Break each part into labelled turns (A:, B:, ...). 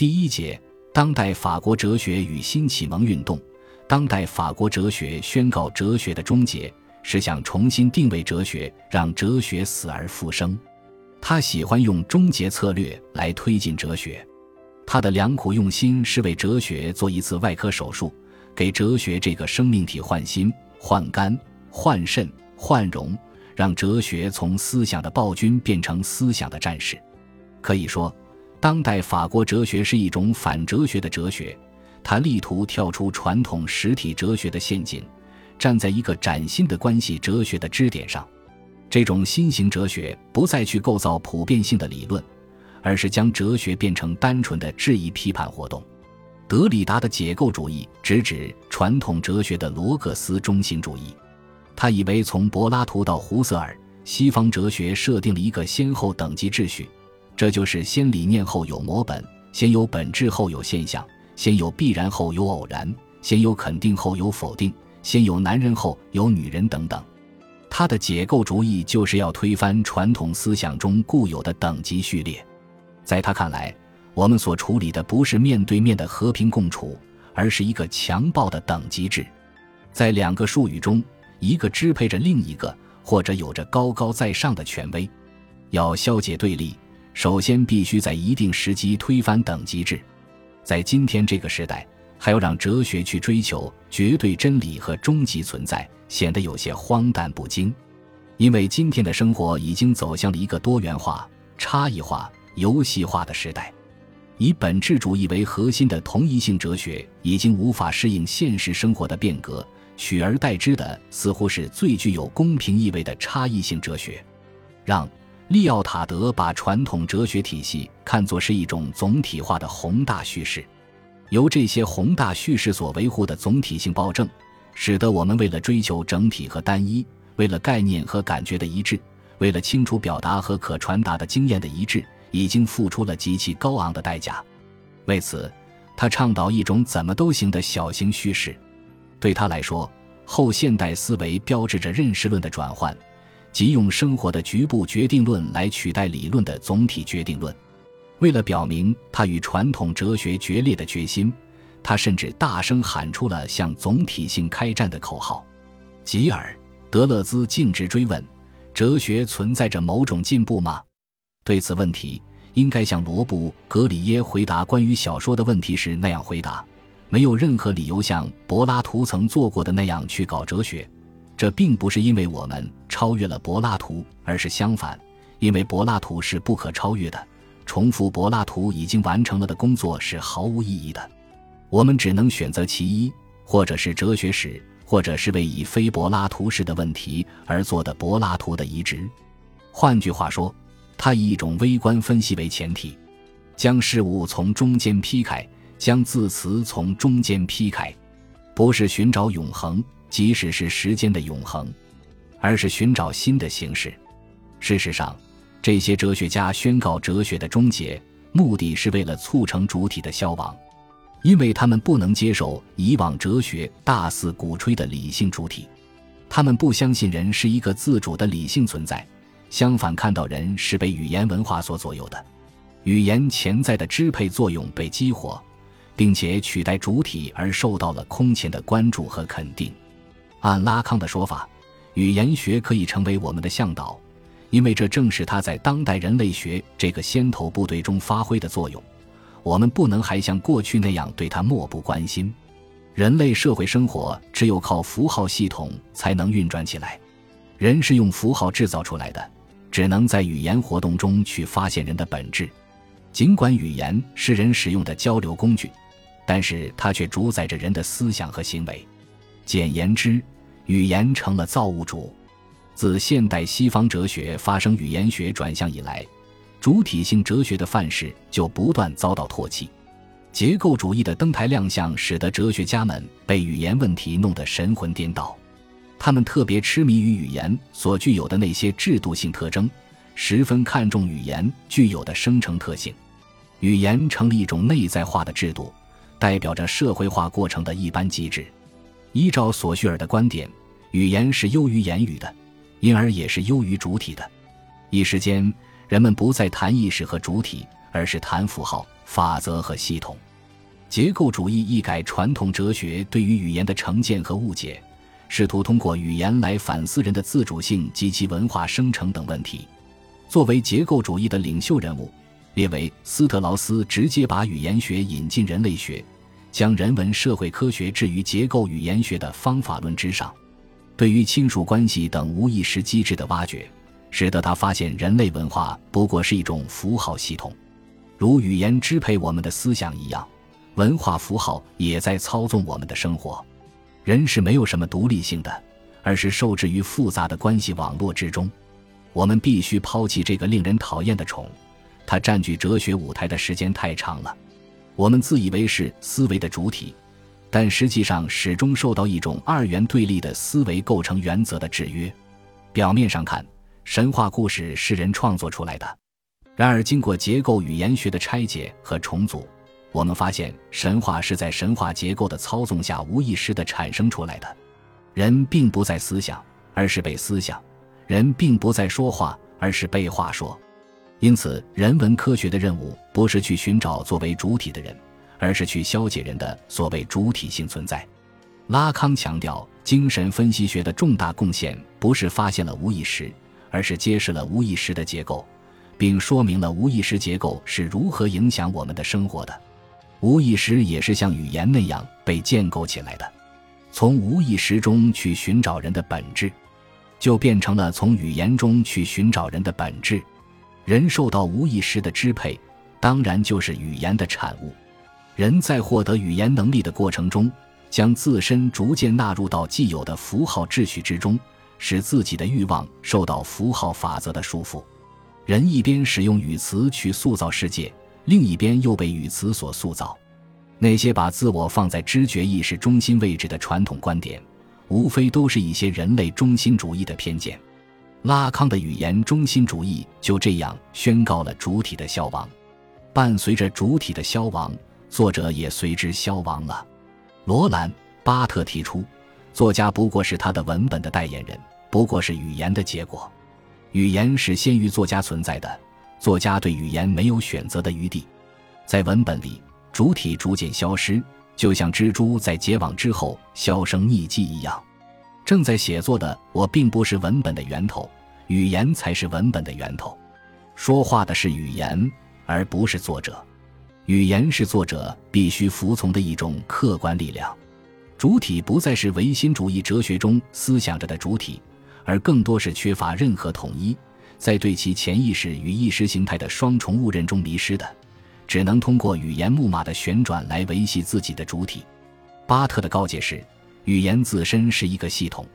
A: 第一节：当代法国哲学与新启蒙运动。当代法国哲学宣告哲学的终结，是想重新定位哲学，让哲学死而复生。他喜欢用终结策略来推进哲学。他的良苦用心是为哲学做一次外科手术，给哲学这个生命体换心、换肝、换肾、换容，让哲学从思想的暴君变成思想的战士。可以说，当代法国哲学是一种反哲学的哲学。他力图跳出传统实体哲学的陷阱，站在一个崭新的关系哲学的支点上。这种新型哲学不再去构造普遍性的理论，而是将哲学变成单纯的质疑批判活动。德里达的解构主义直指传统哲学的罗格斯中心主义。他以为从柏拉图到胡塞尔，西方哲学设定了一个先后等级秩序，这就是先理念后有模本，先有本质后有现象。先有必然后有偶然，先有肯定后有否定，先有男人后有女人等等。他的解构主义就是要推翻传统思想中固有的等级序列。在他看来，我们所处理的不是面对面的和平共处，而是一个强暴的等级制。在两个术语中，一个支配着另一个，或者有着高高在上的权威。要消解对立，首先必须在一定时机推翻等级制。在今天这个时代，还要让哲学去追求绝对真理和终极存在，显得有些荒诞不经。因为今天的生活已经走向了一个多元化、差异化、游戏化的时代，以本质主义为核心的同一性哲学已经无法适应现实生活的变革，取而代之的似乎是最具有公平意味的差异性哲学，让。利奥塔德把传统哲学体系看作是一种总体化的宏大叙事，由这些宏大叙事所维护的总体性暴政，使得我们为了追求整体和单一，为了概念和感觉的一致，为了清楚表达和可传达的经验的一致，已经付出了极其高昂的代价。为此，他倡导一种怎么都行的小型叙事。对他来说，后现代思维标志着认识论的转换。即用生活的局部决定论来取代理论的总体决定论。为了表明他与传统哲学决裂的决心，他甚至大声喊出了向总体性开战的口号。吉尔·德勒兹径直追问：“哲学存在着某种进步吗？”对此问题，应该像罗布·格里耶回答关于小说的问题时那样回答：“没有任何理由像柏拉图曾做过的那样去搞哲学。”这并不是因为我们超越了柏拉图，而是相反，因为柏拉图是不可超越的。重复柏拉图已经完成了的工作是毫无意义的。我们只能选择其一，或者是哲学史，或者是为以非柏拉图式的问题而做的柏拉图的移植。换句话说，它以一种微观分析为前提，将事物从中间劈开，将字词从中间劈开，不是寻找永恒。即使是时间的永恒，而是寻找新的形式。事实上，这些哲学家宣告哲学的终结，目的是为了促成主体的消亡，因为他们不能接受以往哲学大肆鼓吹的理性主体。他们不相信人是一个自主的理性存在，相反，看到人是被语言文化所左右的，语言潜在的支配作用被激活，并且取代主体而受到了空前的关注和肯定。按拉康的说法，语言学可以成为我们的向导，因为这正是他在当代人类学这个先头部队中发挥的作用。我们不能还像过去那样对他漠不关心。人类社会生活只有靠符号系统才能运转起来。人是用符号制造出来的，只能在语言活动中去发现人的本质。尽管语言是人使用的交流工具，但是它却主宰着人的思想和行为。简言之，语言成了造物主。自现代西方哲学发生语言学转向以来，主体性哲学的范式就不断遭到唾弃。结构主义的登台亮相，使得哲学家们被语言问题弄得神魂颠倒。他们特别痴迷于语言所具有的那些制度性特征，十分看重语言具有的生成特性。语言成了一种内在化的制度，代表着社会化过程的一般机制。依照索绪尔的观点，语言是优于言语的，因而也是优于主体的。一时间，人们不再谈意识和主体，而是谈符号、法则和系统。结构主义一改传统哲学对于语言的成见和误解，试图通过语言来反思人的自主性及其文化生成等问题。作为结构主义的领袖人物，列维斯特劳斯直接把语言学引进人类学，将人文社会科学置于结构语言学的方法论之上。对于亲属关系等无意识机制的挖掘，使得他发现人类文化不过是一种符号系统，如语言支配我们的思想一样，文化符号也在操纵我们的生活。人是没有什么独立性的，而是受制于复杂的关系网络之中。我们必须抛弃这个令人讨厌的宠，它占据哲学舞台的时间太长了。我们自以为是思维的主体。但实际上，始终受到一种二元对立的思维构成原则的制约。表面上看，神话故事是人创作出来的；然而，经过结构语言学的拆解和重组，我们发现神话是在神话结构的操纵下无意识地产生出来的。人并不在思想，而是被思想；人并不在说话，而是被话说。因此，人文科学的任务不是去寻找作为主体的人。而是去消解人的所谓主体性存在。拉康强调，精神分析学的重大贡献不是发现了无意识，而是揭示了无意识的结构，并说明了无意识结构是如何影响我们的生活的。无意识也是像语言那样被建构起来的。从无意识中去寻找人的本质，就变成了从语言中去寻找人的本质。人受到无意识的支配，当然就是语言的产物。人在获得语言能力的过程中，将自身逐渐纳入到既有的符号秩序之中，使自己的欲望受到符号法则的束缚。人一边使用语词去塑造世界，另一边又被语词所塑造。那些把自我放在知觉意识中心位置的传统观点，无非都是一些人类中心主义的偏见。拉康的语言中心主义就这样宣告了主体的消亡。伴随着主体的消亡。作者也随之消亡了。罗兰·巴特提出，作家不过是他的文本的代言人，不过是语言的结果。语言是先于作家存在的，作家对语言没有选择的余地。在文本里，主体逐渐消失，就像蜘蛛在结网之后销声匿迹一样。正在写作的我，并不是文本的源头，语言才是文本的源头。说话的是语言，而不是作者。语言是作者必须服从的一种客观力量，主体不再是唯心主义哲学中思想着的主体，而更多是缺乏任何统一，在对其潜意识与意识形态的双重误认中迷失的，只能通过语言木马的旋转来维系自己的主体。巴特的告诫是：语言自身是一个系统，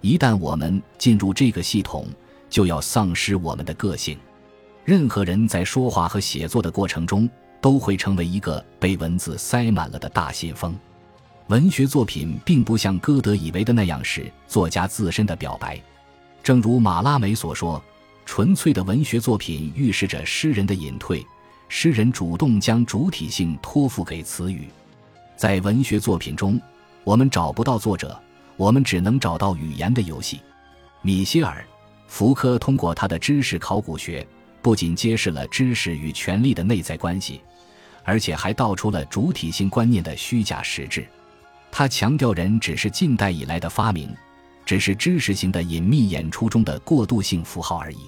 A: 一旦我们进入这个系统，就要丧失我们的个性。任何人在说话和写作的过程中。都会成为一个被文字塞满了的大信封。文学作品并不像歌德以为的那样是作家自身的表白，正如马拉梅所说，纯粹的文学作品预示着诗人的隐退，诗人主动将主体性托付给词语。在文学作品中，我们找不到作者，我们只能找到语言的游戏。米歇尔·福柯通过他的知识考古学，不仅揭示了知识与权力的内在关系。而且还道出了主体性观念的虚假实质。他强调，人只是近代以来的发明，只是知识型的隐秘演出中的过渡性符号而已。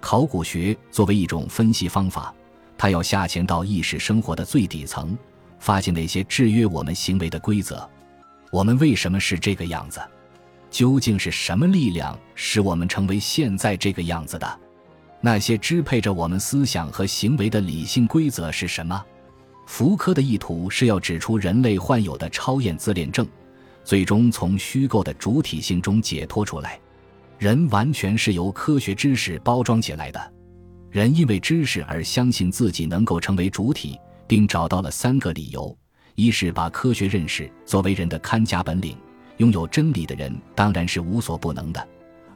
A: 考古学作为一种分析方法，它要下潜到意识生活的最底层，发现那些制约我们行为的规则。我们为什么是这个样子？究竟是什么力量使我们成为现在这个样子的？那些支配着我们思想和行为的理性规则是什么？福柯的意图是要指出人类患有的超验自恋症，最终从虚构的主体性中解脱出来。人完全是由科学知识包装起来的，人因为知识而相信自己能够成为主体，并找到了三个理由：一是把科学认识作为人的看家本领，拥有真理的人当然是无所不能的；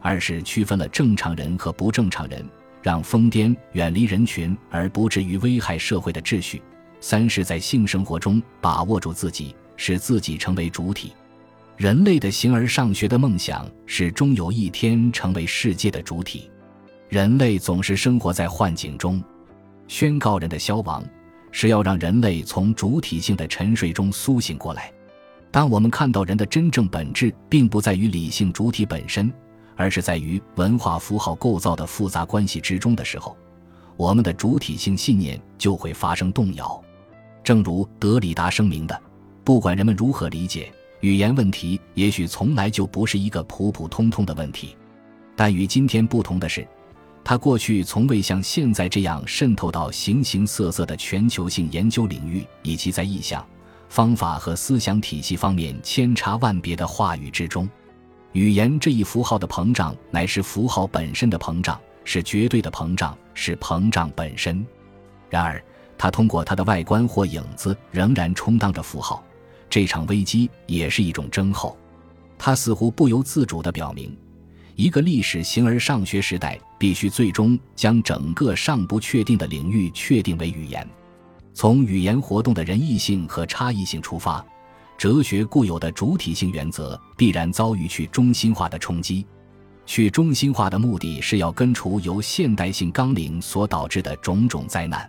A: 二是区分了正常人和不正常人，让疯癫远离人群而不至于危害社会的秩序。三是，在性生活中把握住自己，使自己成为主体。人类的形而上学的梦想是终有一天成为世界的主体。人类总是生活在幻境中，宣告人的消亡，是要让人类从主体性的沉睡中苏醒过来。当我们看到人的真正本质并不在于理性主体本身，而是在于文化符号构造的复杂关系之中的时候，我们的主体性信念就会发生动摇。正如德里达声明的：“不管人们如何理解语言问题，也许从来就不是一个普普通通的问题。但与今天不同的是，他过去从未像现在这样渗透到形形色色的全球性研究领域，以及在意向。”方法和思想体系方面千差万别的话语之中，语言这一符号的膨胀乃是符号本身的膨胀，是绝对的膨胀，是膨胀本身。然而，它通过它的外观或影子仍然充当着符号。这场危机也是一种征候，它似乎不由自主地表明，一个历史形而上学时代必须最终将整个尚不确定的领域确定为语言。从语言活动的仁义性和差异性出发，哲学固有的主体性原则必然遭遇去中心化的冲击。去中心化的目的是要根除由现代性纲领所导致的种种灾难。